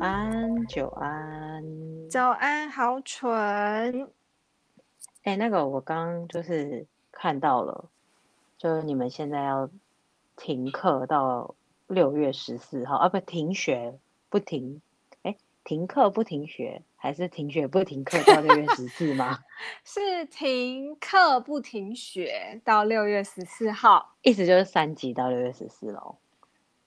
安，久安，早安，好蠢。哎、欸，那个我刚就是看到了，就是你们现在要停课到六月十四号啊，不停学不停，哎、欸，停课不停学，还是停学不停课到六月十四吗？是停课不停学到六月十四号，意思就是三级到六月十四喽。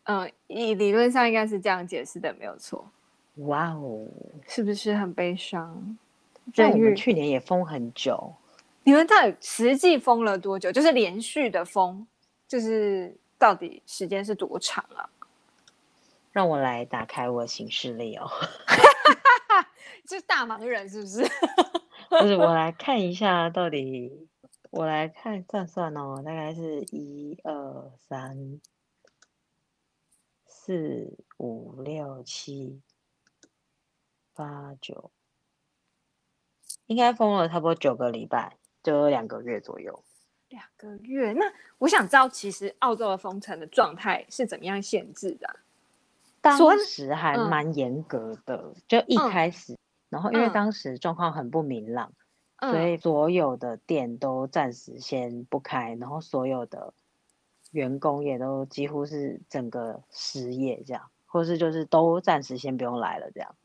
嗯，理理论上应该是这样解释的，没有错。哇哦，是不是很悲伤？在我们去年也封很久，你们到底实际封了多久？就是连续的封，就是到底时间是多长啊？让我来打开我的行事历哦。这 是大忙人是不是？不是，我来看一下到底，我来看算算哦，大概是一二三。四五六七八九，应该封了差不多九个礼拜，就有两个月左右。两个月？那我想知道，其实澳洲的封城的状态是怎么样限制的啊？当时还蛮严格的，嗯，就一开始，然后因为当时状况很不明朗，嗯，所以所有的店都暂时先不开，然后所有的。员工也都几乎是整个失业这样，或是就是都暂时先不用来了这样。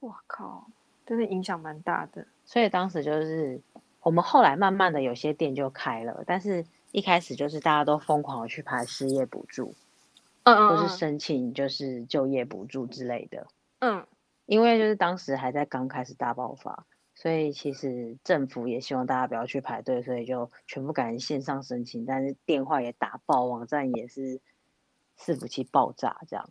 我靠，真的影响蛮大的。所以当时就是我们后来慢慢的有些店就开了，但是一开始就是大家都疯狂的去排失业补助，嗯嗯，或是申请就是就业补助之类的，嗯，因为就是当时还在刚开始大爆发。所以其实政府也希望大家不要去排队，所以就全部改成线上申请，但是电话也打爆，网站也是伺服器爆炸这样。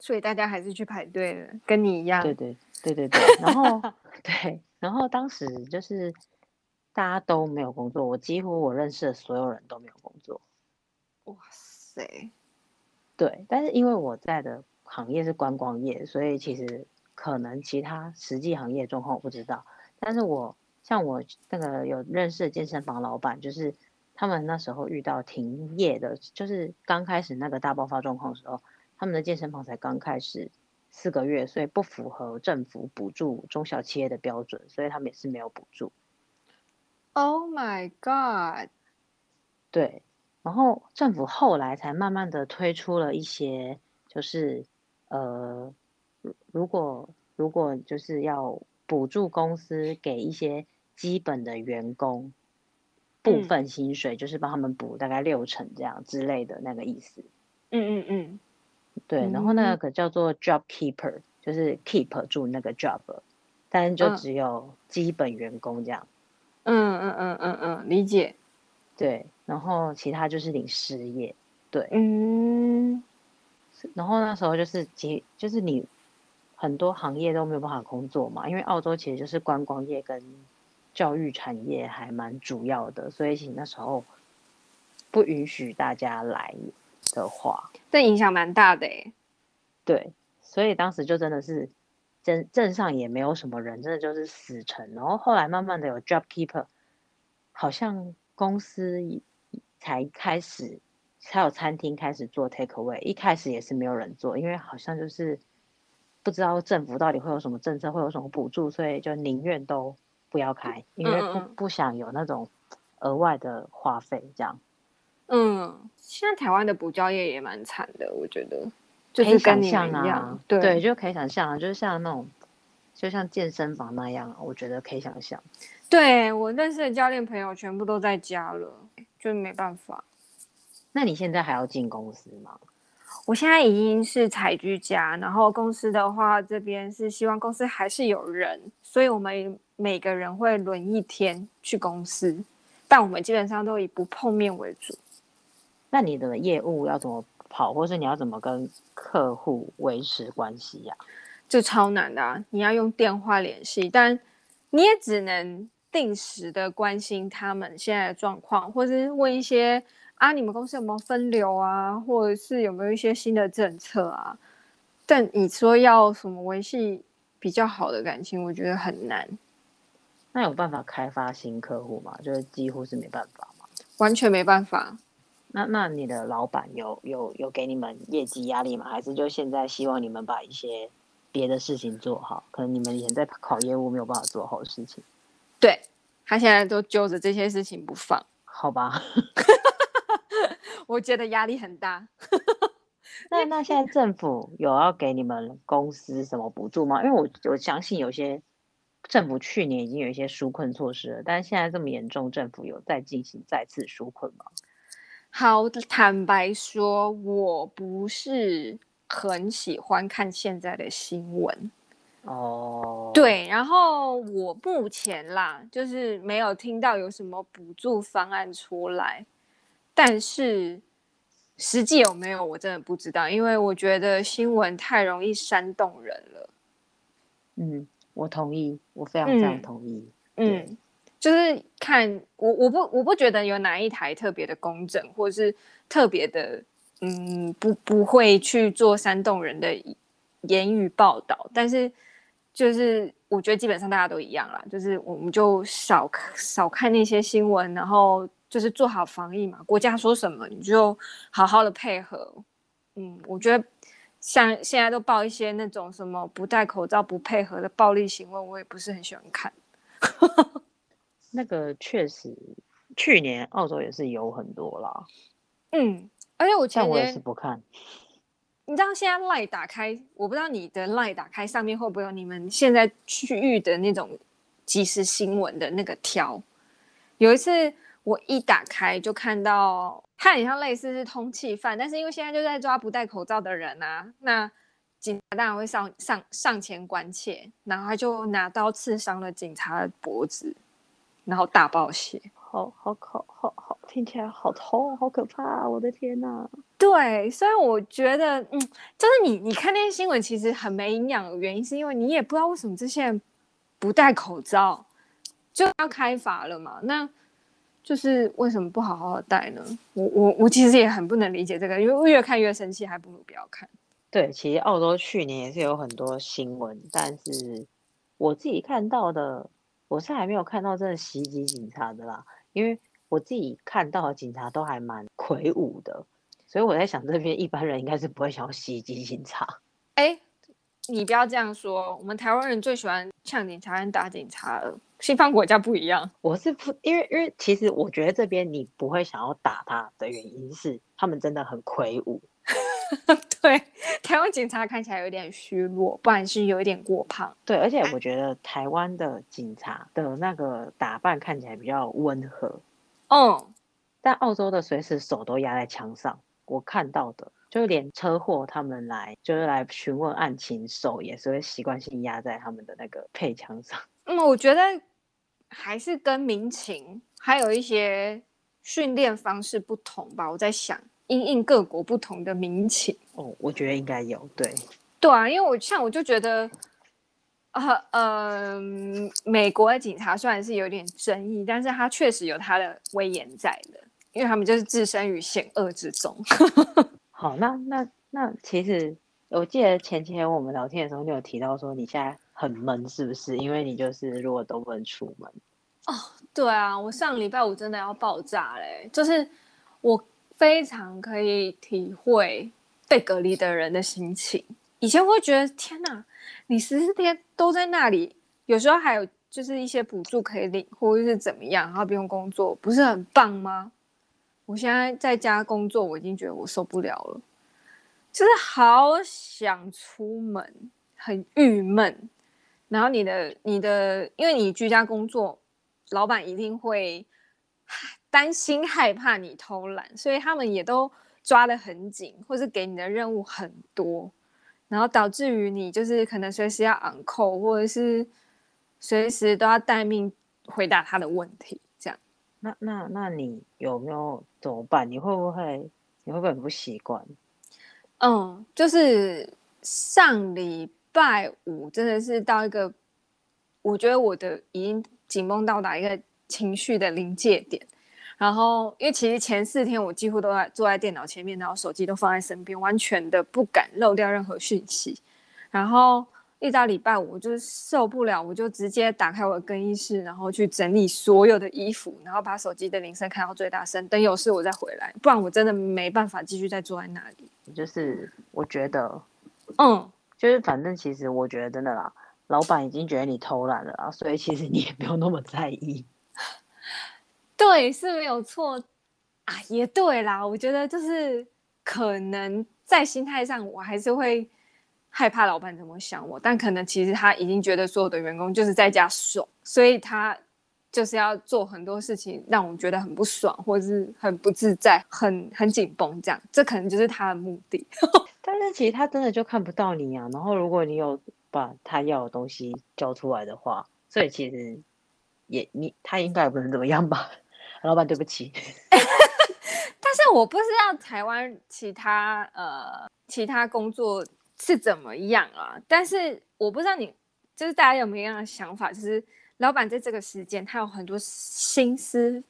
所以大家还是去排队了，跟你一样。对对对对对。然后 对，然后当时就是大家都没有工作，我几乎我认识的所有人都没有工作。哇塞。对，但是因为我在的行业是观光业，所以其实可能其他实际行业状况我不知道。但是我像我那个有认识的健身房老板，就是他们那时候遇到停业的，就是刚开始那个大爆发状况的时候，他们的健身房才刚开始四个月，所以不符合政府补助中小企业的标准，所以他们也是没有补助。Oh my god！对，然后政府后来才慢慢的推出了一些，就是呃，如果如果就是要。补助公司给一些基本的员工部分薪水，嗯、就是帮他们补大概六成这样之类的那个意思。嗯嗯嗯，对。然后那个叫做 job keeper，就是 keep 住那个 job，但就只有基本员工这样。嗯嗯嗯嗯嗯，理解。对，然后其他就是领失业。对，嗯。然后那时候就是即就是你。很多行业都没有办法工作嘛，因为澳洲其实就是观光业跟教育产业还蛮主要的，所以其实那时候不允许大家来的话，这影响蛮大的诶。对，所以当时就真的是镇镇上也没有什么人，真的就是死城。然后后来慢慢的有 job keeper，好像公司才开始才有餐厅开始做 take away，一开始也是没有人做，因为好像就是。不知道政府到底会有什么政策，会有什么补助，所以就宁愿都不要开，因为不不想有那种额外的花费这样。嗯，现在台湾的补教业也蛮惨的，我觉得。可以想象啊，对对，就可以想象啊，就是像那种，就像健身房那样，我觉得可以想象。对，我认识的教练朋友全部都在家了，就没办法。那你现在还要进公司吗？我现在已经是采居家，然后公司的话，这边是希望公司还是有人，所以我们每个人会轮一天去公司，但我们基本上都以不碰面为主。那你的业务要怎么跑，或是你要怎么跟客户维持关系呀？就超难的啊，你要用电话联系，但你也只能定时的关心他们现在的状况，或是问一些。啊，你们公司有没有分流啊？或者是有没有一些新的政策啊？但你说要什么维系比较好的感情，我觉得很难。那有办法开发新客户吗？就是几乎是没办法吗？完全没办法。那那你的老板有有有给你们业绩压力吗？还是就现在希望你们把一些别别的事情做好，可能你们以前在考业务没有办法做好事情。对，他现在都揪着这些事情不放，好吧？我觉得压力很大。那那现在政府有要给你们公司什么补助吗？因为我我相信有些政府去年已经有一些纾困措施了，但是现在这么严重，政府有在进行再次纾困吗？好，坦白说，我不是很喜欢看现在的新闻。哦，对，然后我目前啦，就是没有听到有什么补助方案出来，但是实际有没有，我真的不知道，因为我觉得新闻太容易煽动人了。嗯，我同意，我非常非常同意。嗯。嗯就是看我，我不，我不觉得有哪一台特别的公正，或者是特别的，嗯，不，不会去做煽动人的言语报道。但是，就是我觉得基本上大家都一样啦，就是我们就少少看那些新闻，然后就是做好防疫嘛。国家说什么，你就好好的配合。嗯，我觉得像现在都报一些那种什么不戴口罩不配合的暴力行为，我也不是很喜欢看。那个确实，去年澳洲也是有很多啦。嗯，而且我前我也是不看。你知道现在 LINE 打开，我不知道你的 LINE 打开上面会不会有你们现在区域的那种即时新闻的那个条。有一次我一打开就看到，它很像类似是通缉犯，但是因为现在就在抓不戴口罩的人啊，那警察当然会上上上前关切，然后他就拿刀刺伤了警察的脖子。然后大爆血，好好好好好，听起来好痛，好可怕啊！我的天哪！对，虽然我觉得，嗯，就是你你看那些新闻，其实很没营养的原因，是因为你也不知道为什么这些人不戴口罩就要开罚了嘛？那就是为什么不好好的戴呢？我我我其实也很不能理解这个，因为越看越生气，还不如不要看。对，其实澳洲去年也是有很多新闻，但是我自己看到的。我是还没有看到真的袭击警察的啦，因为我自己看到的警察都还蛮魁梧的，所以我在想这边一般人应该是不会想要袭击警察。哎，你不要这样说，我们台湾人最喜欢呛警察跟打警察了，西方国家不一样。我是不，因为因为其实我觉得这边你不会想要打他的原因是他们真的很魁梧。对，台湾警察看起来有点虚弱，不然是有一点过胖。对，而且我觉得台湾的警察的那个打扮看起来比较温和。嗯，但澳洲的随时手都压在枪上，我看到的，就连车祸他们来就是来询问案情，手也是会习惯性压在他们的那个配枪上。嗯，我觉得还是跟民情还有一些训练方式不同吧。我在想。因应各国不同的民情哦，我觉得应该有对，对啊，因为我像我就觉得，呃呃，美国的警察虽然是有点争议，但是他确实有他的威严在的，因为他们就是置身于险恶之中。好，那那那其实我记得前几天我们聊天的时候，你有提到说你现在很闷，是不是？因为你就是如果都不能出门。哦，对啊，我上礼拜五真的要爆炸嘞，就是我。非常可以体会被隔离的人的心情。以前会觉得天哪，你十四天都在那里，有时候还有就是一些补助可以领，或者是怎么样，然后不用工作，不是很棒吗？我现在在家工作，我已经觉得我受不了了，就是好想出门，很郁闷。然后你的你的，因为你居家工作，老板一定会。担心害怕你偷懒，所以他们也都抓得很紧，或是给你的任务很多，然后导致于你就是可能随时要 on call，或者是随时都要待命回答他的问题，这样。那那那你有没有怎么办？你会不会你会不会很不习惯？嗯，就是上礼拜五真的是到一个，我觉得我的已经紧绷到达一个情绪的临界点。然后，因为其实前四天我几乎都在坐在电脑前面，然后手机都放在身边，完全的不敢漏掉任何讯息。然后一到礼拜五，我就受不了，我就直接打开我的更衣室，然后去整理所有的衣服，然后把手机的铃声开到最大声，等有事我再回来，不然我真的没办法继续再坐在那里。就是我觉得，嗯，就是反正其实我觉得真的啦，老板已经觉得你偷懒了啊，所以其实你也不用那么在意。对，是没有错啊，也对啦。我觉得就是可能在心态上，我还是会害怕老板怎么想我，但可能其实他已经觉得所有的员工就是在家爽，所以他就是要做很多事情让我们觉得很不爽，或者是很不自在、很很紧绷这样。这可能就是他的目的。但是其实他真的就看不到你啊。然后如果你有把他要的东西交出来的话，所以其实也你他应该也不能怎么样吧？老板对不起。但是我不知道台湾其他呃其他工作是怎么样啊。但是我不知道你就是大家有没有一样的想法，就是老板在这个时间他有很多心思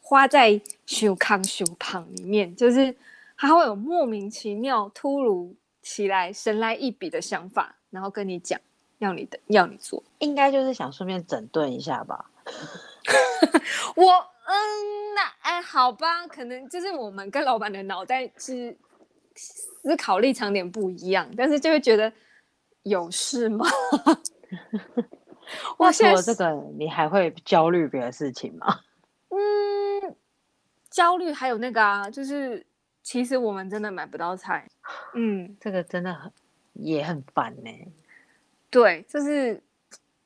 花在修康修胖里面，就是。他会有莫名其妙、突如其来、神来一笔的想法，然后跟你讲要你的、要你做，应该就是想顺便整顿一下吧。我嗯，那哎，好吧，可能就是我们跟老板的脑袋是思考立场点不一样，但是就会觉得有事吗？我除了这个，你还会焦虑别的事情吗？嗯，焦虑还有那个啊，就是。其实我们真的买不到菜，嗯，这个真的很也很烦呢。对，就是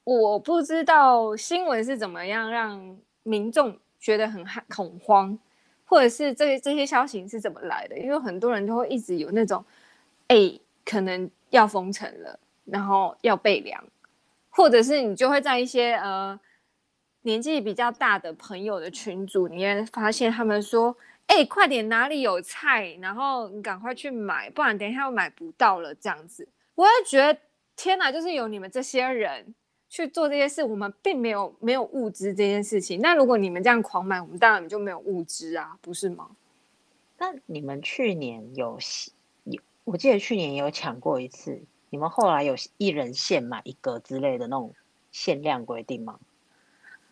我不知道新闻是怎么样让民众觉得很害恐慌，或者是这这些消息是怎么来的？因为很多人都会一直有那种，哎，可能要封城了，然后要备粮，或者是你就会在一些呃年纪比较大的朋友的群组里面发现他们说。哎、快点，哪里有菜？然后你赶快去买，不然等一下又买不到了。这样子，我也觉得天哪，就是有你们这些人去做这些事，我们并没有没有物资这件事情。那如果你们这样狂买，我们当然就没有物资啊，不是吗？那你们去年有有，我记得去年也有抢过一次，你们后来有一人限买一个之类的那种限量规定吗？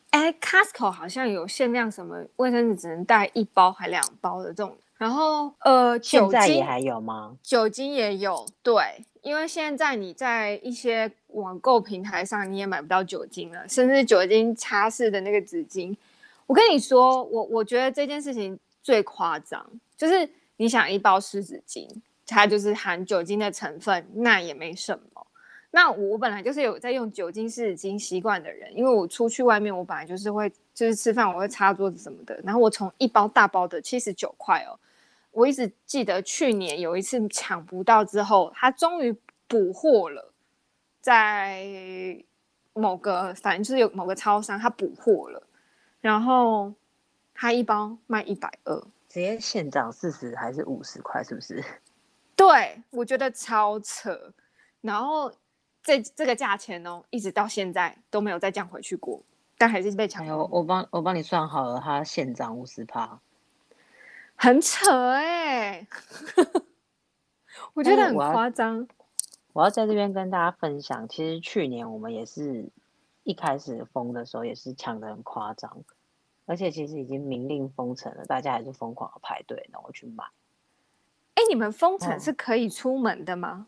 哎，Costco 好像有限量，什么卫生纸只能带一包还两包的这种。然后，呃，酒精现在也还有吗？酒精也有，对，因为现在你在一些网购平台上你也买不到酒精了，甚至酒精擦拭的那个纸巾。我跟你说，我我觉得这件事情最夸张，就是你想一包湿纸巾，它就是含酒精的成分，那也没什么。那我本来就是有在用酒精湿纸巾习惯的人，因为我出去外面，我本来就是会就是吃饭我会擦桌子什么的。然后我从一包大包的七十九块哦，我一直记得去年有一次抢不到之后，他终于补货了，在某个反正就是有某个超商他补货了，然后他一包卖一百二，直接现涨四十还是五十块，是不是？对，我觉得超扯，然后。这这个价钱哦，一直到现在都没有再降回去过，但还是被抢。我我帮我帮你算好了，他现涨五十趴，很扯哎、欸，我觉得很夸张。我要在这边跟大家分享，其实去年我们也是一开始封的时候也是抢的很夸张，而且其实已经明令封城了，大家还是疯狂的排队然后去买。哎，你们封城是可以出门的吗？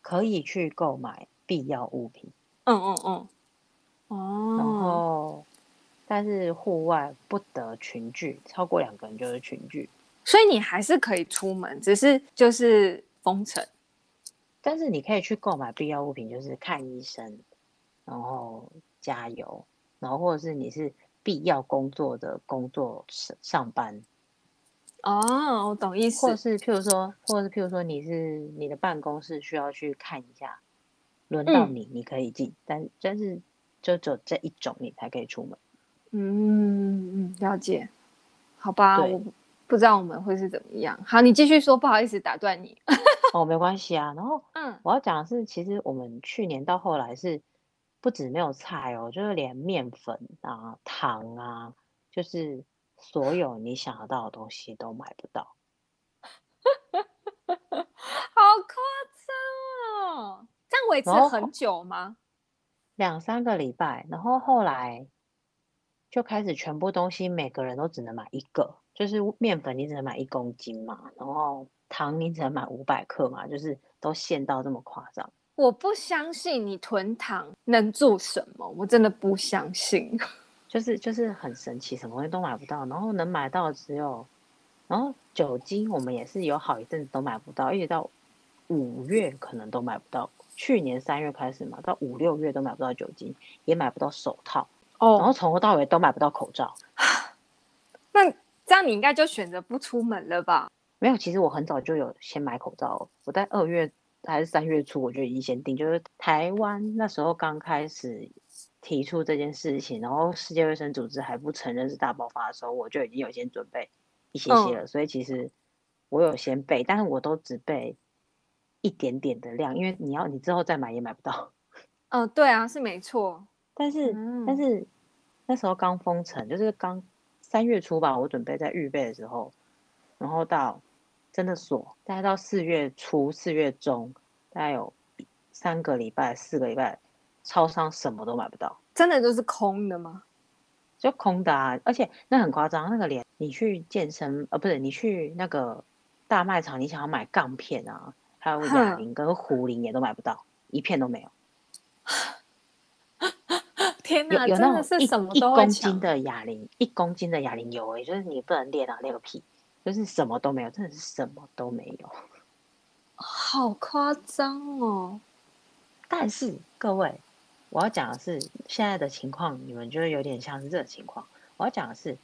可以去购买必要物品，嗯嗯嗯，哦，然后但是户外不得群聚，超过两个人就是群聚，所以你还是可以出门，只是就是封城。但是你可以去购买必要物品，就是看医生，然后加油，然后或者是你是必要工作的工作上上班。哦，我懂意思。或是譬如说，或者是譬如说，你是你的办公室需要去看一下，轮到你，嗯、你可以进，但但是就只有这一种你才可以出门。嗯嗯，了解。好吧，我不知道我们会是怎么样。好，你继续说，不好意思打断你。哦，没关系啊。然后，嗯，我要讲的是，其实我们去年到后来是不止没有菜哦，就是连面粉啊、糖啊，就是。所有你想得到的东西都买不到，好夸张哦！这样维持很久吗？两三个礼拜，然后后来就开始全部东西每个人都只能买一个，就是面粉你只能买一公斤嘛，然后糖你只能买五百克嘛，就是都限到这么夸张。我不相信你囤糖能做什么，我真的不相信。就是就是很神奇，什么东西都买不到，然后能买到只有，然后酒精我们也是有好一阵子都买不到，一直到五月可能都买不到。去年三月开始嘛，到五六月都买不到酒精，也买不到手套，哦，然后从头到尾都买不到口罩。那这样你应该就选择不出门了吧？没有，其实我很早就有先买口罩。我在二月还是三月初，我就已经先订。就是台湾那时候刚开始提出这件事情，然后世界卫生组织还不承认是大爆发的时候，我就已经有先准备一些些了。嗯、所以其实我有先备，但是我都只备一点点的量，因为你要你之后再买也买不到。嗯，对啊，是没错。但是、嗯、但是那时候刚封城，就是刚三月初吧，我准备在预备的时候，然后到。真的锁，大概到四月初、四月中，大概有三个礼拜、四个礼拜，超商什么都买不到。真的就是空的吗？就空的啊！而且那很夸张，那个连你去健身，呃，不是你去那个大卖场，你想要买杠片啊，还有哑铃跟壶铃也都买不到，一片都没有。天哪，有，有那种一什么一公斤的哑铃，一公斤的哑铃有诶，就是你不能练啊，练个屁！就是什么都没有，真的是什么都没有，好夸张哦！但是各位，我要讲的是现在的情况，你们就会有点像是这个情况。我要讲的是，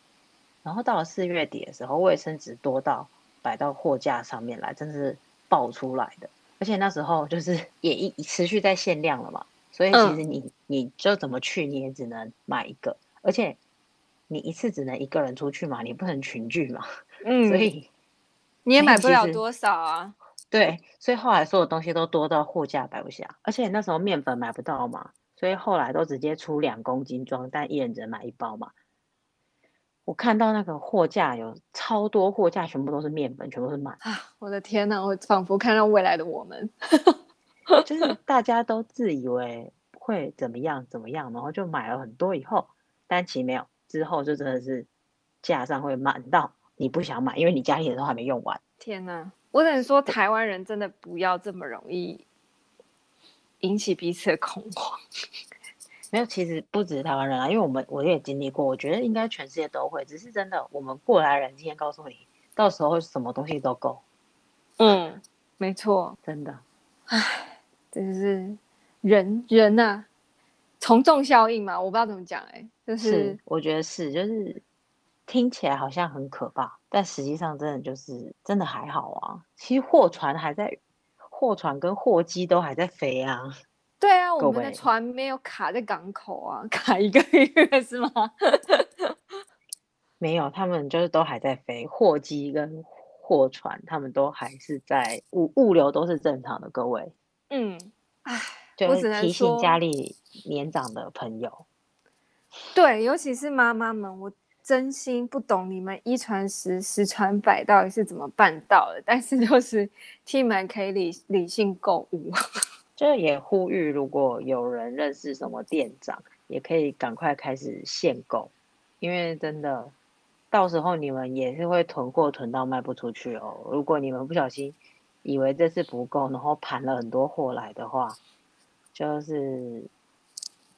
然后到了四月底的时候，卫生纸多到摆到货架上面来，真的是爆出来的。而且那时候就是 也一持续在限量了嘛，所以其实你、嗯、你就怎么去，你也只能买一个，而且你一次只能一个人出去嘛，你不能群聚嘛。嗯，所以你也买不了多少啊。对，所以后来所有东西都多到货架摆不下，而且那时候面粉买不到嘛，所以后来都直接出两公斤装，但一人只能买一包嘛。我看到那个货架有超多货架，全部都是面粉，全部是满啊！我的天哪，我仿佛看到未来的我们，就是大家都自以为会怎么样怎么样，然后就买了很多以后，但其实没有，之后就真的是架上会满到。你不想买，因为你家里人都还没用完。天哪！我只能说，台湾人真的不要这么容易引起彼此的恐慌。没有，其实不止台湾人啊，因为我们我也经历过，我觉得应该全世界都会。只是真的，我们过来人今天告诉你，到时候什么东西都够。嗯，没错，真的。唉，这就是人人呐、啊，从众效应嘛，我不知道怎么讲、欸，哎，就是，是我觉得是，就是。听起来好像很可怕，但实际上真的就是真的还好啊。其实货船还在，货船跟货机都还在飞啊。对啊，我们的船没有卡在港口啊，卡一个月 是吗？没有，他们就是都还在飞，货机跟货船他们都还是在物物流都是正常的。各位，嗯，唉，就是提醒家里年长的朋友，对，尤其是妈妈们，我。真心不懂你们一传十，十传百到底是怎么办到的，但是就是替你们可以理理性购物，这也呼吁如果有人认识什么店长，也可以赶快开始限购，因为真的到时候你们也是会囤货囤到卖不出去哦。如果你们不小心以为这次不够，然后盘了很多货来的话，就是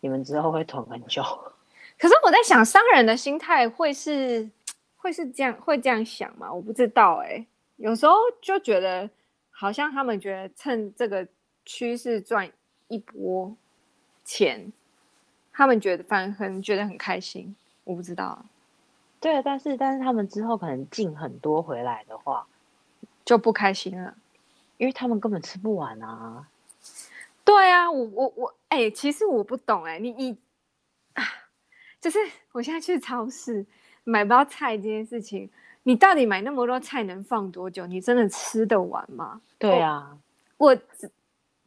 你们之后会囤很久。可是我在想，商人的心态会是会是这样会这样想吗？我不知道哎、欸。有时候就觉得好像他们觉得趁这个趋势赚一波钱，他们觉得反而很觉得很开心。我不知道啊。对，但是但是他们之后可能进很多回来的话，就不开心了，因为他们根本吃不完啊。对啊，我我我哎、欸，其实我不懂哎、欸，你你啊。就是我现在去超市买不到菜这件事情，你到底买那么多菜能放多久？你真的吃得完吗？对啊，我，我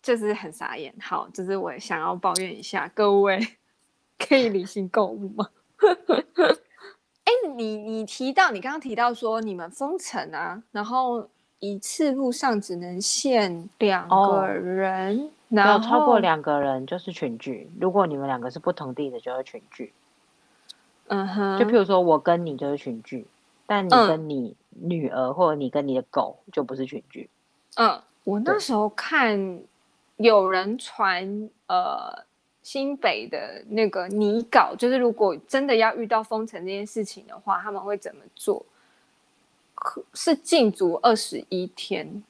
就是很傻眼。好，就是我想要抱怨一下，各位可以理性购物吗？哎、欸，你你提到你刚刚提到说你们封城啊，然后一次路上只能限两个人，哦、然后超过两个人就是群聚。如果你们两个是不同地的，就是群聚。嗯哼，就譬如说我跟你就是群聚，但你跟你女儿或者你跟你的狗就不是群聚。嗯，我那时候看有人传呃新北的那个拟稿，就是如果真的要遇到封城这件事情的话，他们会怎么做？是禁足二十一天，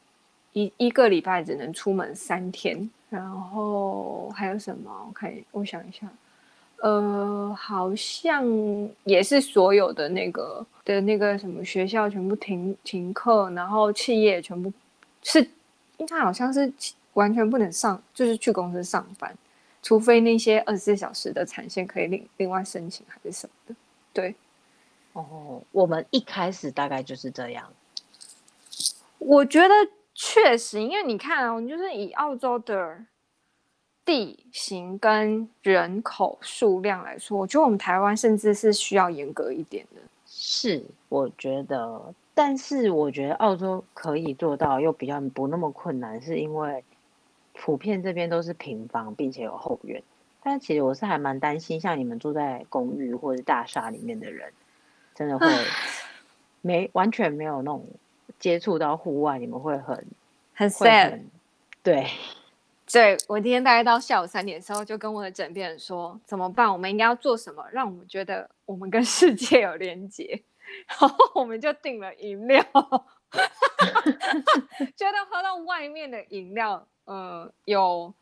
一一个礼拜只能出门三天，然后还有什么？我看我想一下。呃，好像也是所有的那个的那个什么学校全部停停课，然后企业全部是应该好像是完全不能上，就是去公司上班，除非那些二十四小时的产线可以另另外申请还是什么的。对，哦，我们一开始大概就是这样。我觉得确实，因为你看哦，就是以澳洲的。地形跟人口数量来说，我觉得我们台湾甚至是需要严格一点的。是，我觉得，但是我觉得澳洲可以做到，又比较不那么困难，是因为普遍这边都是平房，并且有后院。但其实我是还蛮担心，像你们住在公寓或者大厦里面的人，真的会没完全没有那种接触到户外，你们会很很 sad，对。对，我今天大概到下午三点的时候，就跟我的枕边人说怎么办？我们应该要做什么，让我们觉得我们跟世界有连接。然后我们就订了饮料，觉得喝到外面的饮料，呃，有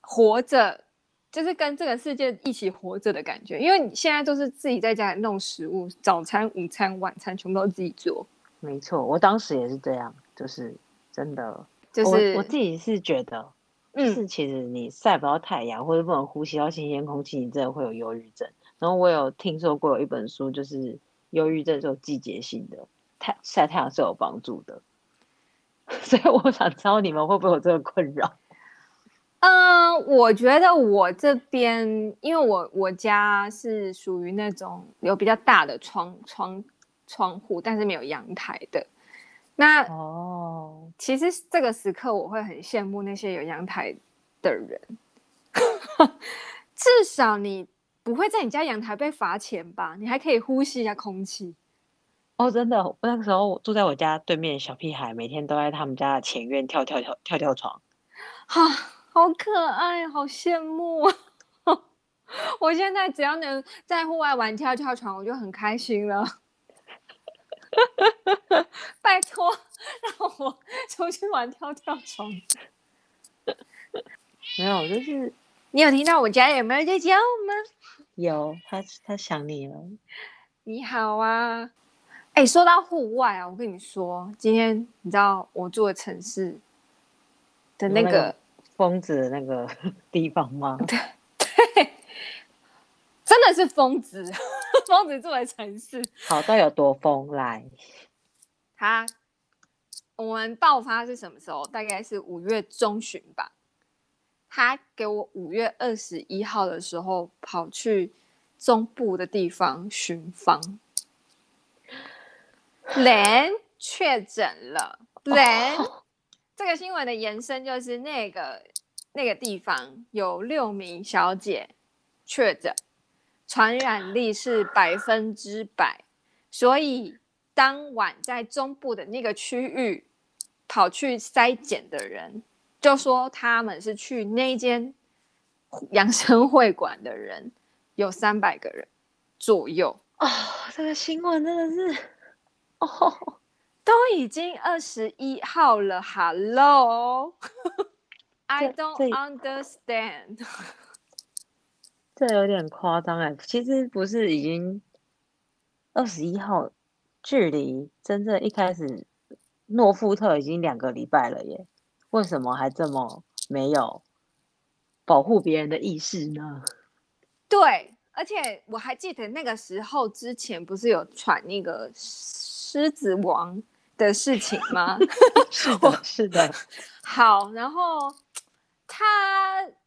活着，就是跟这个世界一起活着的感觉。因为你现在都是自己在家里弄食物，早餐、午餐、晚餐全部都自己做。没错，我当时也是这样，就是真的，就是我，我自己是觉得。是，其实你晒不到太阳，或者不能呼吸到新鲜空气，你真的会有忧郁症。然后我有听说过有一本书，就是忧郁症是有季节性的，太晒太阳是有帮助的。所以我想知道你们会不会有这个困扰？嗯，我觉得我这边，因为我我家是属于那种有比较大的窗窗窗户，但是没有阳台的。那哦，其实这个时刻我会很羡慕那些有阳台的人，至少你不会在你家阳台被罚钱吧？你还可以呼吸一下空气。哦，真的，我那个时候住在我家对面，小屁孩每天都在他们家的前院跳跳跳跳跳床，哈，好可爱，好羡慕。我现在只要能在户外玩跳跳床，我就很开心了。拜托，让我出去玩跳跳床。没有，就是你有听到我家有没有在叫吗？有，他他想你了。你好啊，哎、欸，说到户外啊，我跟你说，今天你知道我住的城市的那个疯子的那个 地方吗？对对，真的是疯子。疯子住的城市，好到有多疯来？他我们爆发是什么时候？大概是五月中旬吧。他给我五月二十一号的时候跑去中部的地方巡房，人确诊了。人、oh. 这个新闻的延伸就是那个那个地方有六名小姐确诊。传染力是百分之百，所以当晚在中部的那个区域跑去筛检的人，就说他们是去那间养生会馆的人，有三百个人左右。哦，这个新闻真的是，哦，都已经二十一号了，Hello，I don't understand。这有点夸张哎，其实不是已经二十一号，距离真正一开始诺富特已经两个礼拜了耶，为什么还这么没有保护别人的意识呢？对，而且我还记得那个时候之前不是有传那个狮子王的事情吗？是的，是的。好，然后他。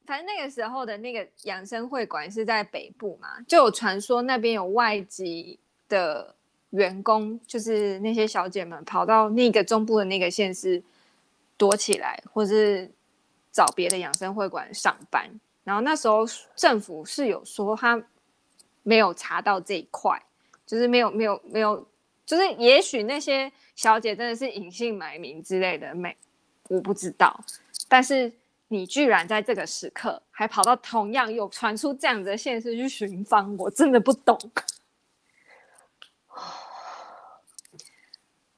反正那个时候的那个养生会馆是在北部嘛，就有传说那边有外籍的员工，就是那些小姐们跑到那个中部的那个县市躲起来，或是找别的养生会馆上班。然后那时候政府是有说他没有查到这一块，就是没有没有没有，就是也许那些小姐真的是隐姓埋名之类的，没我不知道，但是。你居然在这个时刻还跑到同样有传出这样子的现实去巡防，我真的不懂。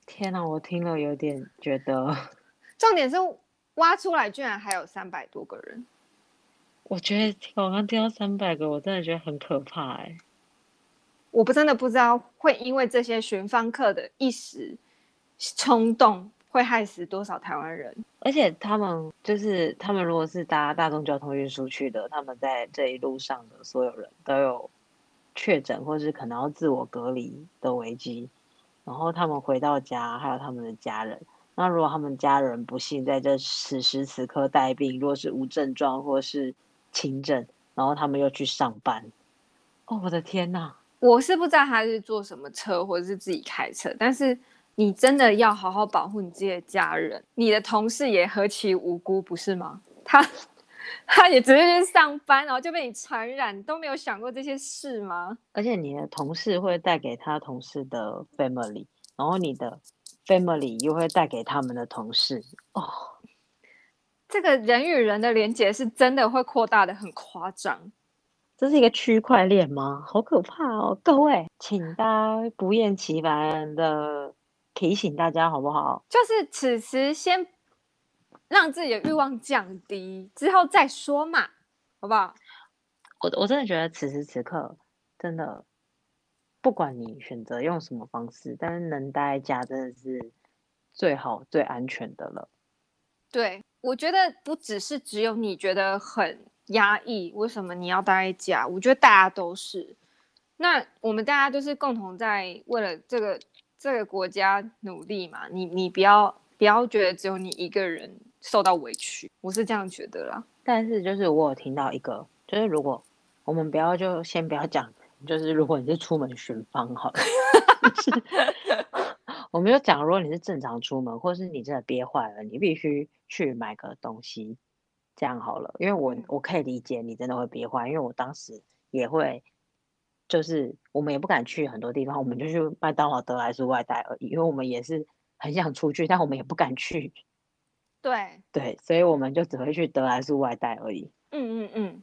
天哪，我听了有点觉得。重点是挖出来居然还有三百多个人。我觉得我刚听到三百个，我真的觉得很可怕哎。我不真的不知道会因为这些巡防客的一时冲动，会害死多少台湾人。而且他们就是他们，如果是搭大众交通运输去的，他们在这一路上的所有人都有确诊，或是可能要自我隔离的危机。然后他们回到家，还有他们的家人。那如果他们家人不幸在这此时此刻带病，若是无症状或是轻症，然后他们又去上班，哦，我的天哪！我是不知道他是坐什么车，或者是自己开车，但是你真的要好好保护你自己的家人。你的同事也何其无辜，不是吗？他他也只是去上班，然后就被你传染，都没有想过这些事吗？而且你的同事会带给他同事的 family，然后你的 family 又会带给他们的同事。哦，这个人与人的连接是真的会扩大的很夸张。这是一个区块链吗？好可怕哦！各位，请大家不厌其烦的提醒大家，好不好？就是此时先让自己的欲望降低，之后再说嘛，好不好？我我真的觉得此时此刻，真的不管你选择用什么方式，但是能待在家真的是最好、最安全的了。对，我觉得不只是只有你觉得很。压抑？为什么你要待在家？我觉得大家都是。那我们大家都是共同在为了这个这个国家努力嘛。你你不要不要觉得只有你一个人受到委屈，我是这样觉得啦。但是就是我有听到一个，就是如果我们不要就先不要讲，就是如果你是出门巡防好了，我们就讲，如果你是正常出门，或是你真的憋坏了，你必须去买个东西。这样好了，因为我我可以理解你真的会憋坏，因为我当时也会，就是我们也不敢去很多地方，我们就去麦当劳、得来速外带而已，因为我们也是很想出去，但我们也不敢去。对对，所以我们就只会去得来速外带而已。嗯嗯嗯。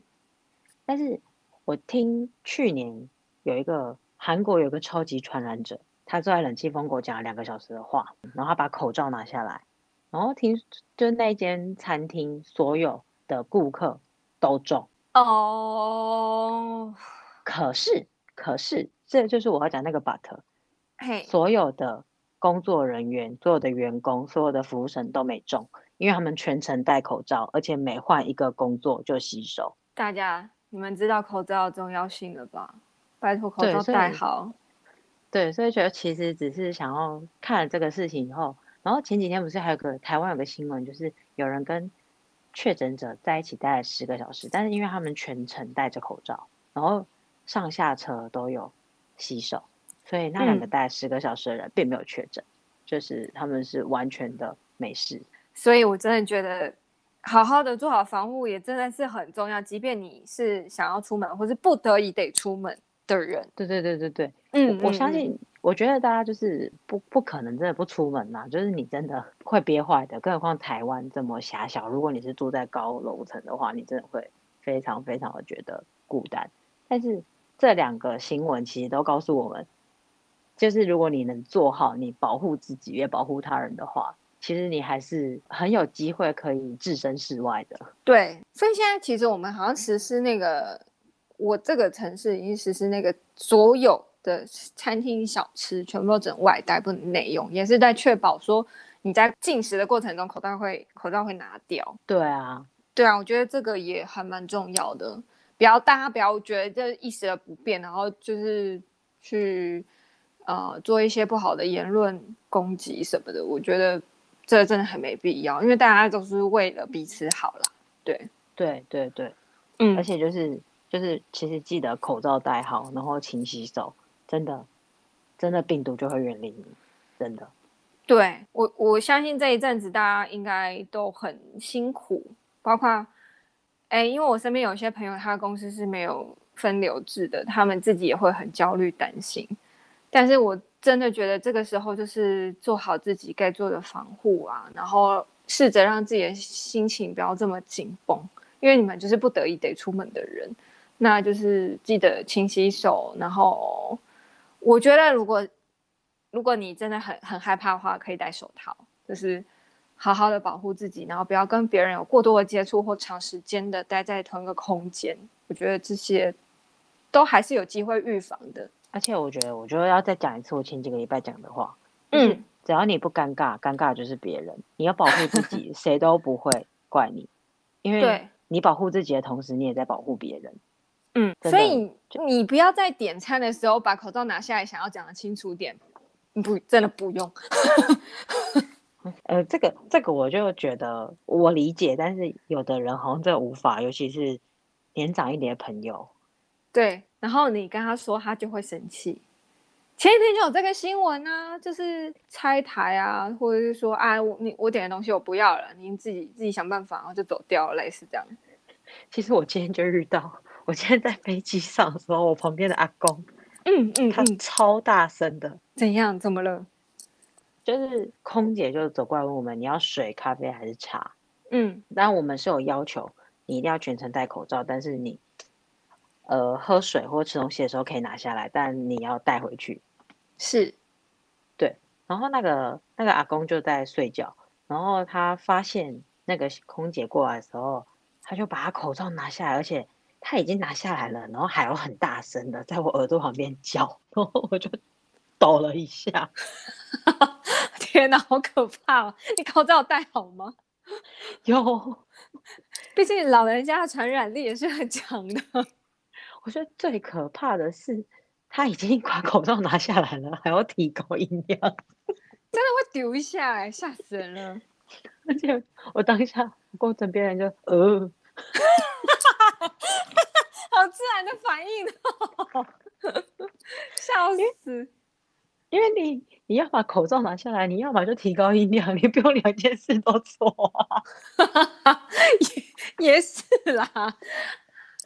但是我听去年有一个韩国有个超级传染者，他坐在冷气风口讲了两个小时的话，然后他把口罩拿下来，然后听就那间餐厅所有。的顾客都中哦，可是可是这就是我要讲那个 but，嘿，所有的工作人员、所有的员工、所有的服务生都没中，因为他们全程戴口罩，而且每换一个工作就洗手。大家，你们知道口罩的重要性了吧？拜托口罩戴好。对，所以觉得其实只是想要看了这个事情以后，然后前几天不是还有个台湾有个新闻，就是有人跟。确诊者在一起待了十个小时，但是因为他们全程戴着口罩，然后上下车都有洗手，所以那两个待十个小时的人并没有确诊，嗯、就是他们是完全的没事。所以我真的觉得，好好的做好防护也真的是很重要，即便你是想要出门或是不得已得出门的人。对对对对对，嗯，我，我相信。我觉得大家就是不不可能真的不出门呐，就是你真的会憋坏的，更何况台湾这么狭小，如果你是住在高楼层的话，你真的会非常非常的觉得孤单。但是这两个新闻其实都告诉我们，就是如果你能做好你保护自己也保护他人的话，其实你还是很有机会可以置身事外的。对，所以现在其实我们好像实施那个，我这个城市已经实施那个所有。的餐厅小吃全部都整外带，不能内用，也是在确保说你在进食的过程中口罩会口罩会拿掉。对啊，对啊，我觉得这个也还蛮重要的。不要大家不要觉得这一时的不便，然后就是去呃做一些不好的言论攻击什么的。我觉得这真的很没必要，因为大家都是为了彼此好啦。对对对对，嗯，而且就是就是其实记得口罩戴好，然后勤洗手。真的，真的病毒就会远离你，真的。对，我，我相信这一阵子大家应该都很辛苦，包括，哎，因为我身边有些朋友，他的公司是没有分流制的，他们自己也会很焦虑担心。但是我真的觉得这个时候就是做好自己该做的防护啊，然后试着让自己的心情不要这么紧绷，因为你们就是不得已得出门的人，那就是记得勤洗手。然后，我觉得如果如果你真的很很害怕的话，可以戴手套，就是好好的保护自己，然后不要跟别人有过多的接触或长时间的待在同一个空间。我觉得这些都还是有机会预防的。而且我觉得，我觉得要再讲一次我前几个礼拜讲的话，嗯。只要你不尴尬，尴尬就是别人。你要保护自己，谁都不会怪你，因为你保护自己的同时，你也在保护别人。嗯，所以你不要在点餐的时候把口罩拿下来，想要讲的清楚点，不，真的不用。呃，这个这个我就觉得我理解，但是有的人好像真的无法，尤其是年长一点的朋友。对，然后你跟他说，他就会生气。前几天就有这个新闻啊，就是拆台啊，或者是说，哎，我你我点的东西我不要了，您自己自己想办法，然后就走掉了，类似这样。其实我今天就遇到，我今天在飞机上的时候，我旁边的阿公，嗯嗯，他超大声的，怎样？怎么了？就是空姐就走过来问我们，你要水、咖啡还是茶？嗯，当然我们是有要求，你一定要全程戴口罩，但是你，呃，喝水或吃东西的时候可以拿下来，但你要带回去。是，对，然后那个那个阿公就在睡觉，然后他发现那个空姐过来的时候，他就把他口罩拿下来，而且他已经拿下来了，然后还有很大声的在我耳朵旁边叫，然后我就抖了一下，天哪，好可怕哦！你口罩戴好吗？有，毕竟老人家的传染力也是很强的。我觉得最可怕的是。他已经把口罩拿下来了，还要提高音量，真的会丢一下哎、欸，吓死人了！而且我当下过枕边人就呃，好自然的反应哦，笑死！因为你你要把口罩拿下来，你要么就提高音量，你不用两件事都做啊。也也是啦，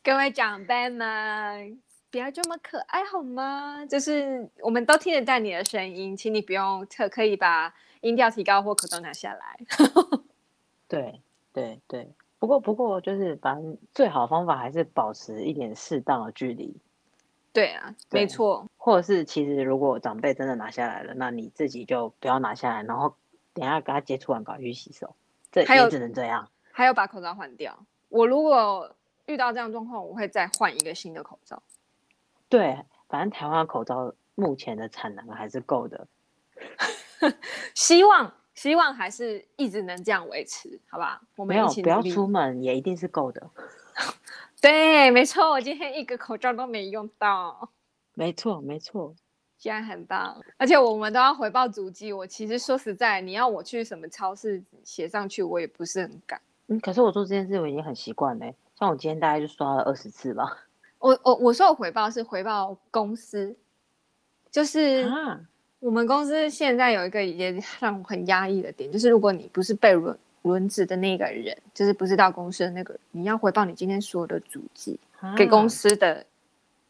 各位长辈们。不要这么可爱好吗？就是我们都听得到你的声音，请你不用特可以把音调提高或口罩拿下来。对对对，不过不过就是反正最好的方法还是保持一点适当的距离。对啊，对没错。或者是其实如果长辈真的拿下来了，那你自己就不要拿下来，然后等一下跟他接触完赶快去洗手。这也只能这样。还有把口罩换掉。我如果遇到这样状况，我会再换一个新的口罩。对，反正台湾的口罩目前的产能还是够的，希望希望还是一直能这样维持，好吧？我们没有，不要出门也一定是够的。对，没错，我今天一个口罩都没用到。没错，没错，现在很棒，而且我们都要回报足迹。我其实说实在，你要我去什么超市写上去，我也不是很敢。嗯，可是我做这件事我已经很习惯嘞，像我今天大概就刷了二十次吧。我我我说的回报是回报公司，就是我们公司现在有一个也 让我很压抑的点，就是如果你不是被轮轮值的那个人，就是不是到公司的那个人，你要回报你今天所有的足迹给公司的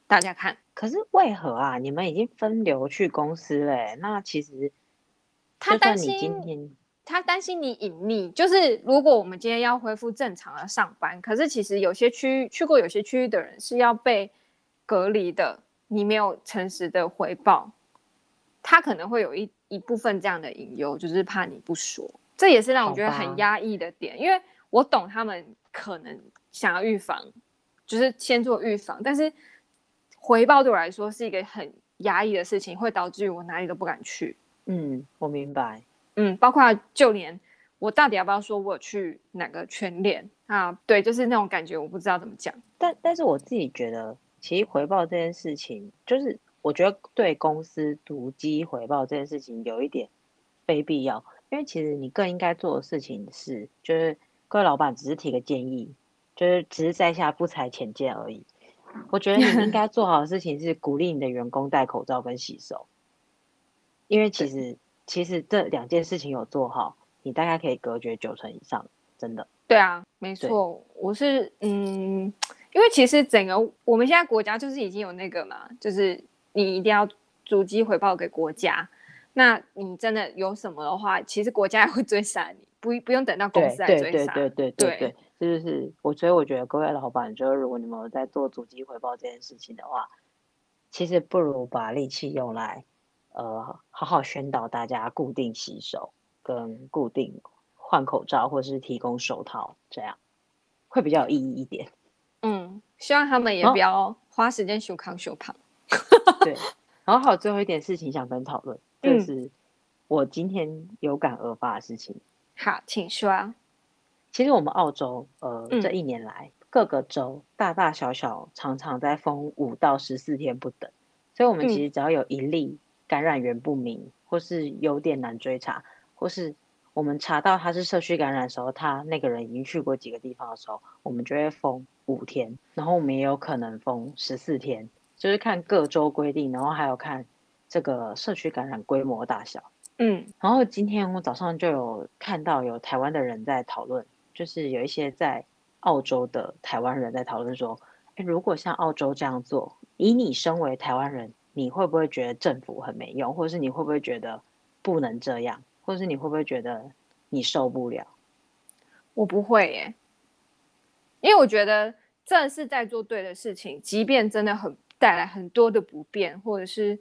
大家看。可是为何啊？你们已经分流去公司嘞？那其实他担心。他担心你隐匿，就是如果我们今天要恢复正常的上班，可是其实有些区去过有些区域的人是要被隔离的，你没有诚实的回报，他可能会有一一部分这样的隐忧，就是怕你不说，这也是让我觉得很压抑的点，因为我懂他们可能想要预防，就是先做预防，但是回报对我来说是一个很压抑的事情，会导致于我哪里都不敢去。嗯，我明白。嗯，包括就连我到底要不要说我去哪个圈练啊？对，就是那种感觉，我不知道怎么讲。但但是我自己觉得，其实回报这件事情，就是我觉得对公司足迹回报这件事情有一点非必要，因为其实你更应该做的事情是，就是各位老板只是提个建议，就是只是在下不才浅见而已。我觉得你应该做好的事情是鼓励你的员工戴口罩跟洗手，因为其实。其实这两件事情有做好，你大概可以隔绝九成以上，真的。对啊，没错，我是嗯，因为其实整个我们现在国家就是已经有那个嘛，就是你一定要足迹回报给国家。那你真的有什么的话，其实国家也会追杀你。不不用等到公司来追杀。对对对对对对，这就是我，所以我觉得各位老板，就是如果你们有在做足迹回报这件事情的话，其实不如把力气用来，呃，好好宣导大家固定洗手，跟固定换口罩，或是提供手套，这样会比较有意义一点。嗯，希望他们也不要花时间修康修胖。对，然后还有最后一点事情想跟讨论，就是我今天有感而发的事情。好，请说。其实我们澳洲，呃，嗯、这一年来各个州大大小小常常在封五到十四天不等，所以我们其实只要有一例感染源不明，嗯、或是有点难追查，或是我们查到他是社区感染的时候，他那个人已经去过几个地方的时候，我们就会封五天，然后我们也有可能封十四天，就是看各州规定，然后还有看这个社区感染规模大小。嗯，然后今天我早上就有看到有台湾的人在讨论，就是有一些在澳洲的台湾人在讨论说，诶，如果像澳洲这样做，以你身为台湾人，你会不会觉得政府很没用，或者是你会不会觉得不能这样，或者是你会不会觉得你受不了？我不会耶，因为我觉得这是在做对的事情，即便真的很带来很多的不便，或者是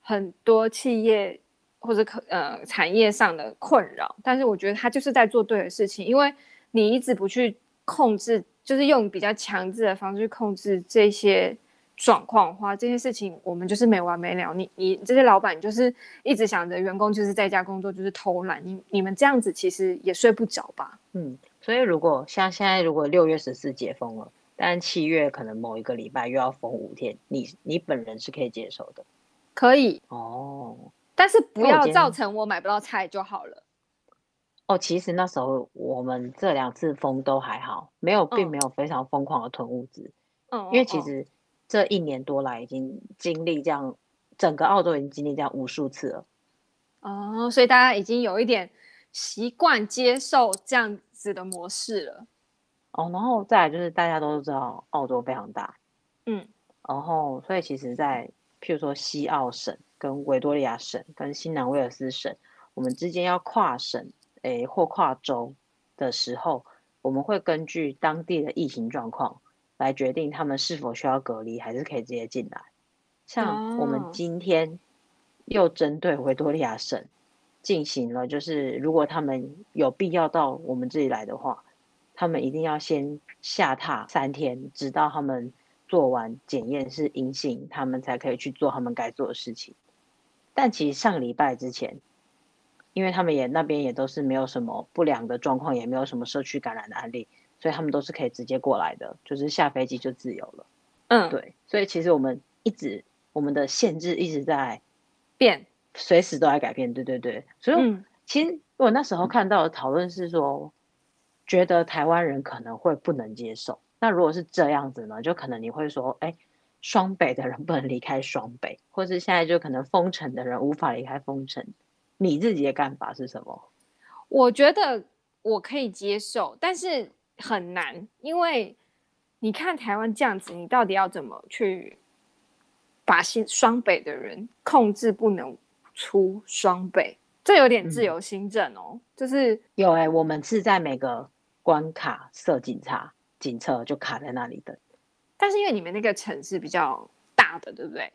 很多企业。或者可呃产业上的困扰，但是我觉得他就是在做对的事情，因为你一直不去控制，就是用比较强制的方式去控制这些状况的话，这些事情我们就是没完没了。你你这些老板就是一直想着员工就是在家工作就是偷懒，你你们这样子其实也睡不着吧？嗯，所以如果像现在如果六月十四解封了，但七月可能某一个礼拜又要封五天，你你本人是可以接受的？可以哦。但是不要造成我买不到菜就好了。哦，其实那时候我们这两次封都还好，没有，并没有非常疯狂的囤物资。嗯，因为其实这一年多来已经经历这样，整个澳洲已经经历这样无数次了。哦，所以大家已经有一点习惯接受这样子的模式了。哦，然后再来就是大家都知道澳洲非常大，嗯，然后所以其实，在譬如说西澳省。跟维多利亚省、跟新南威尔斯省，我们之间要跨省诶或跨州的时候，我们会根据当地的疫情状况来决定他们是否需要隔离，还是可以直接进来。像我们今天又针对维多利亚省进行了，就是如果他们有必要到我们这里来的话，他们一定要先下榻三天，直到他们做完检验是阴性，他们才可以去做他们该做的事情。但其实上个礼拜之前，因为他们也那边也都是没有什么不良的状况，也没有什么社区感染的案例，所以他们都是可以直接过来的，就是下飞机就自由了。嗯，对，所以其实我们一直我们的限制一直在变，随时都在改变。对对对，所以、嗯、其实我那时候看到的讨论是说，觉得台湾人可能会不能接受。那如果是这样子呢，就可能你会说，哎。双北的人不能离开双北，或是现在就可能封城的人无法离开封城，你自己的看法是什么？我觉得我可以接受，但是很难，因为你看台湾这样子，你到底要怎么去把新双北的人控制不能出双北？这有点自由新政哦，嗯、就是有哎、欸，我们是在每个关卡设警察，警车就卡在那里等。但是因为你们那个城市比较大的，对不对？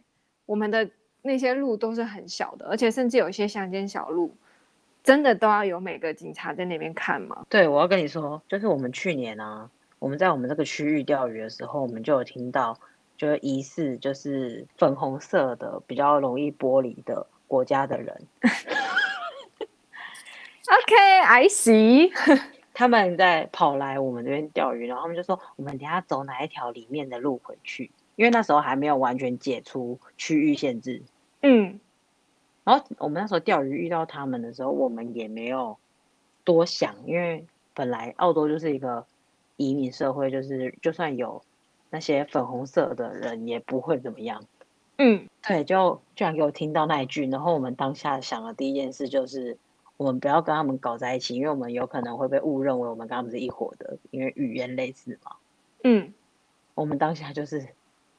我们的那些路都是很小的，而且甚至有一些乡间小路，真的都要有每个警察在那边看吗？对，我要跟你说，就是我们去年啊，我们在我们这个区域钓鱼的时候，我们就有听到，就是疑似就是粉红色的比较容易剥离的国家的人。OK，I see。他们在跑来我们这边钓鱼，然后他们就说：“我们等下走哪一条里面的路回去？”因为那时候还没有完全解除区域限制。嗯，然后我们那时候钓鱼遇到他们的时候，我们也没有多想，因为本来澳洲就是一个移民社会，就是就算有那些粉红色的人，也不会怎么样。嗯，对，就居然给我听到那一句，然后我们当下想的第一件事就是。我们不要跟他们搞在一起，因为我们有可能会被误认为我们跟他们是一伙的，因为语言类似嘛。嗯，我们当下就是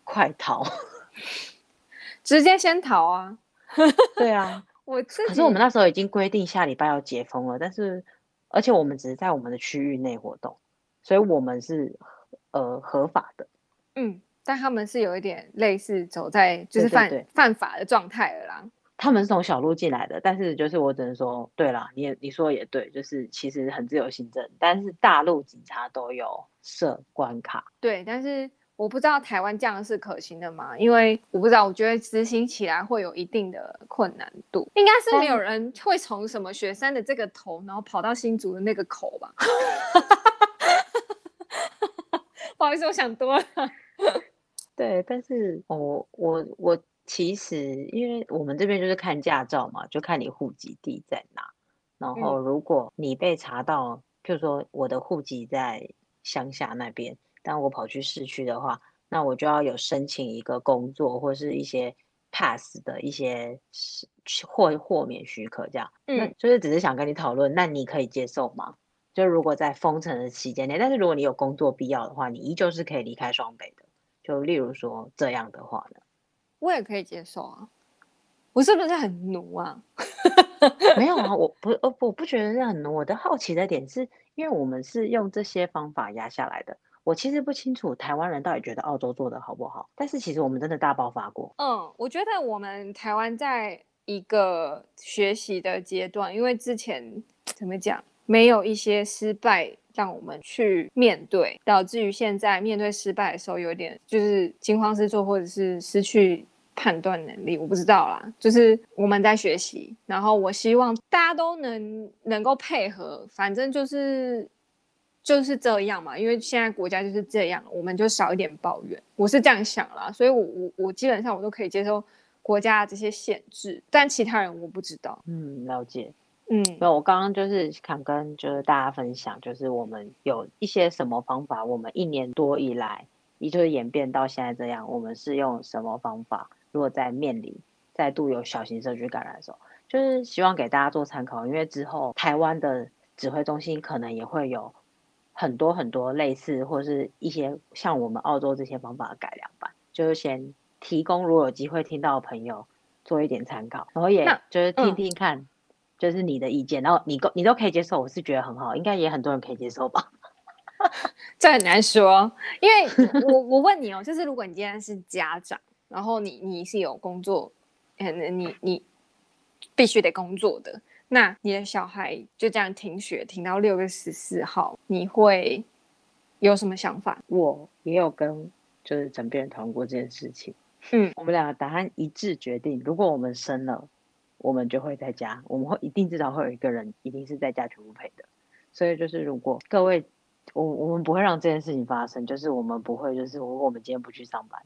快逃，直接先逃啊！对啊，我可是我们那时候已经规定下礼拜要解封了，但是而且我们只是在我们的区域内活动，所以我们是呃合法的。嗯，但他们是有一点类似走在就是犯犯法的状态了啦。他们是从小路进来的，但是就是我只能说，对啦，你也你说也对，就是其实很自由行政，但是大陆警察都有设关卡。对，但是我不知道台湾这样是可行的吗？因为我不知道，我觉得执行起来会有一定的困难度。应该是没有人会从什么雪山的这个头，然后跑到新竹的那个口吧？不好意思，我想多了。对，但是我我我。其实，因为我们这边就是看驾照嘛，就看你户籍地在哪。然后，如果你被查到，譬如说我的户籍在乡下那边，但我跑去市区的话，那我就要有申请一个工作或是一些 pass 的一些豁豁免许可，这样。嗯，就是只是想跟你讨论，那你可以接受吗？就如果在封城的期间内，但是如果你有工作必要的话，你依旧是可以离开双北的。就例如说这样的话呢？我也可以接受啊，我是不是很奴啊？没有啊，我不，我我不觉得是很奴。我的好奇的点是，因为我们是用这些方法压下来的。我其实不清楚台湾人到底觉得澳洲做的好不好，但是其实我们真的大爆发过。嗯，我觉得我们台湾在一个学习的阶段，因为之前怎么讲，没有一些失败。让我们去面对，导致于现在面对失败的时候，有点就是惊慌失措，或者是失去判断能力。我不知道啦，就是我们在学习，然后我希望大家都能能够配合，反正就是就是这样嘛。因为现在国家就是这样，我们就少一点抱怨。我是这样想啦，所以我我我基本上我都可以接受国家的这些限制，但其他人我不知道。嗯，了解。嗯，没有，我刚刚就是想跟就是大家分享，就是我们有一些什么方法，我们一年多以来，也就是演变到现在这样，我们是用什么方法？如果在面临再度有小型社区感染的时候，就是希望给大家做参考，因为之后台湾的指挥中心可能也会有很多很多类似或是一些像我们澳洲这些方法的改良版，就是先提供，如果有机会听到的朋友做一点参考，然后也就是听听看。就是你的意见，然后你你都可以接受，我是觉得很好，应该也很多人可以接受吧？这很难说，因为我我问你哦，就是如果你今天是家长，然后你你是有工作，嗯，你你必须得工作的，那你的小孩就这样停学，停到六月十四号，你会有什么想法？我也有跟就是枕边人讨论过这件事情，嗯，我们两个答案一致，决定如果我们生了。我们就会在家，我们会一定至少会有一个人一定是在家全部陪的，所以就是如果各位，我我们不会让这件事情发生，就是我们不会就是如果我们今天不去上班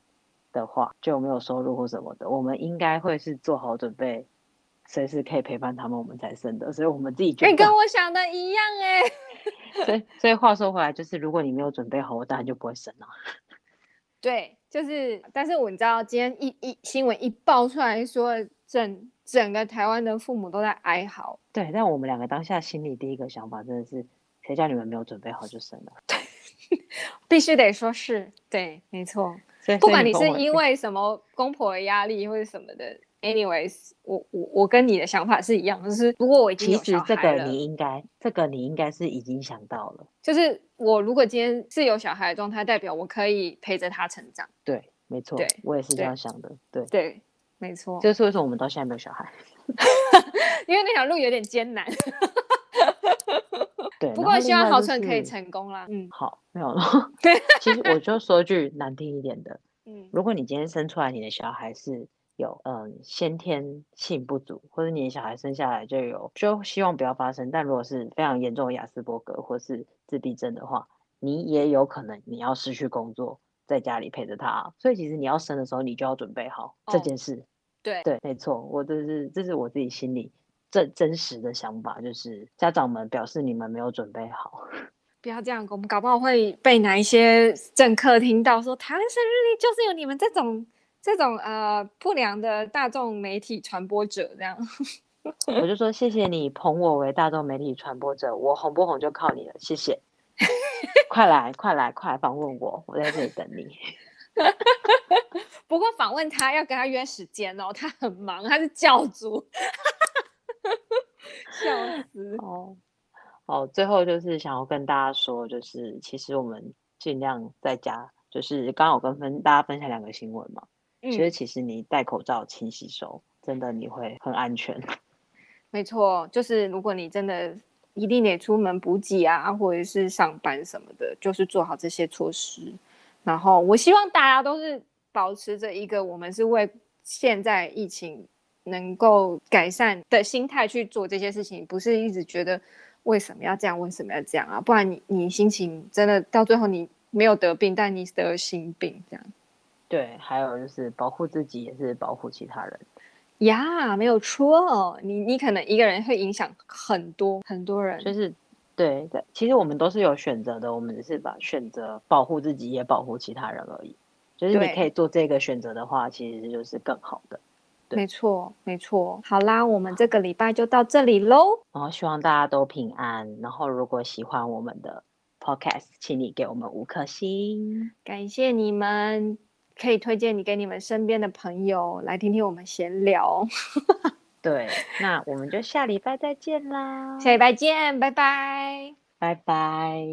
的话，就没有收入或什么的，我们应该会是做好准备，随时可以陪伴他们，我们才生的，所以我们自己觉得。你跟我想的一样哎，所以所以话说回来，就是如果你没有准备好，我当然就不会生了。对，就是，但是我你知道，今天一一新闻一爆出来说整。整个台湾的父母都在哀嚎。对，但我们两个当下心里第一个想法真的是，谁叫你们没有准备好就生了？对，必须得说是对，没错。不管你是因为什么公婆的压力或者什么的，anyways，我我我跟你的想法是一样，就是如果我已经其实这个你应该，这个你应该是已经想到了。就是我如果今天是有小孩的状态，代表我可以陪着他成长。对，没错，对，我也是这样想的。对，对。对没错，这是为什么我们到现在没有小孩，因为那条路有点艰难。对，不过希望豪春可以成功啦。嗯，好，没有了。其实我就说句难听一点的，嗯，如果你今天生出来你的小孩是有嗯先天性不足，或者你的小孩生下来就有，就希望不要发生。但如果是非常严重的雅斯伯格或是自闭症的话，你也有可能你要失去工作。在家里陪着他，所以其实你要生的时候，你就要准备好这件事。哦、对对，没错，我这是这是我自己心里真真实的想法，就是家长们表示你们没有准备好。不要这样，我们搞不好会被哪一些政客听到说，台湾生日历就是有你们这种这种呃不良的大众媒体传播者这样。我就说谢谢你捧我为大众媒体传播者，我红不红就靠你了，谢谢。快来，快来，快来访问我，我在这里等你。不过访问他要跟他约时间哦，他很忙，他是教主。笑死哦，好，最后就是想要跟大家说，就是其实我们尽量在家，就是刚好跟分大家分享两个新闻嘛。嗯，其实其实你戴口罩、勤洗手，真的你会很安全。没错，就是如果你真的一定得出门补给啊，或者是上班什么的，就是做好这些措施。然后我希望大家都是保持着一个我们是为现在疫情能够改善的心态去做这些事情，不是一直觉得为什么要这样，为什么要这样啊？不然你你心情真的到最后你没有得病，但你得了心病这样。对，还有就是保护自己也是保护其他人。呀，没有错，你你可能一个人会影响很多很多人，就是对对，其实我们都是有选择的，我们只是把选择保护自己也保护其他人而已。就是你可以做这个选择的话，其实就是更好的。没错，没错。好啦，我们这个礼拜就到这里喽。然后希望大家都平安。然后如果喜欢我们的 podcast，请你给我们五颗星，感谢你们。可以推荐你给你们身边的朋友来听听我们闲聊。对，那我们就下礼拜再见啦！下礼拜见，拜拜，拜拜。